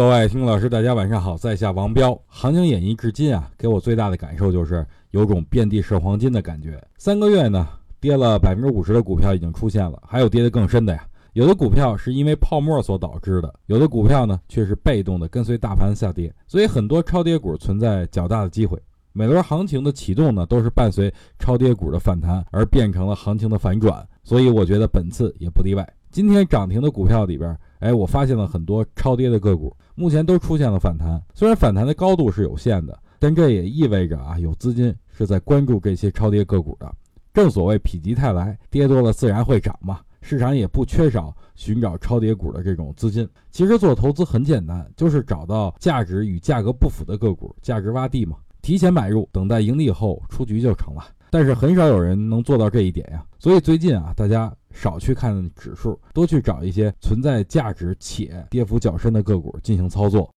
各位听老师，大家晚上好，在下王彪。行情演绎至今啊，给我最大的感受就是有种遍地是黄金的感觉。三个月呢，跌了百分之五十的股票已经出现了，还有跌得更深的呀。有的股票是因为泡沫所导致的，有的股票呢却是被动的跟随大盘下跌，所以很多超跌股存在较大的机会。每轮行情的启动呢，都是伴随超跌股的反弹而变成了行情的反转，所以我觉得本次也不例外。今天涨停的股票里边，哎，我发现了很多超跌的个股，目前都出现了反弹。虽然反弹的高度是有限的，但这也意味着啊，有资金是在关注这些超跌个股的。正所谓否极泰来，跌多了自然会涨嘛。市场也不缺少寻找超跌股的这种资金。其实做投资很简单，就是找到价值与价格不符的个股，价值洼地嘛，提前买入，等待盈利后出局就成了。但是很少有人能做到这一点呀。所以最近啊，大家。少去看指数，多去找一些存在价值且跌幅较深的个股进行操作。